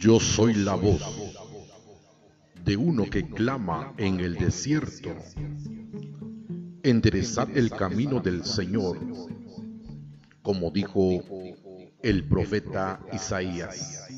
Yo soy la voz de uno que clama en el desierto. Enderezad el camino del Señor, como dijo el profeta Isaías.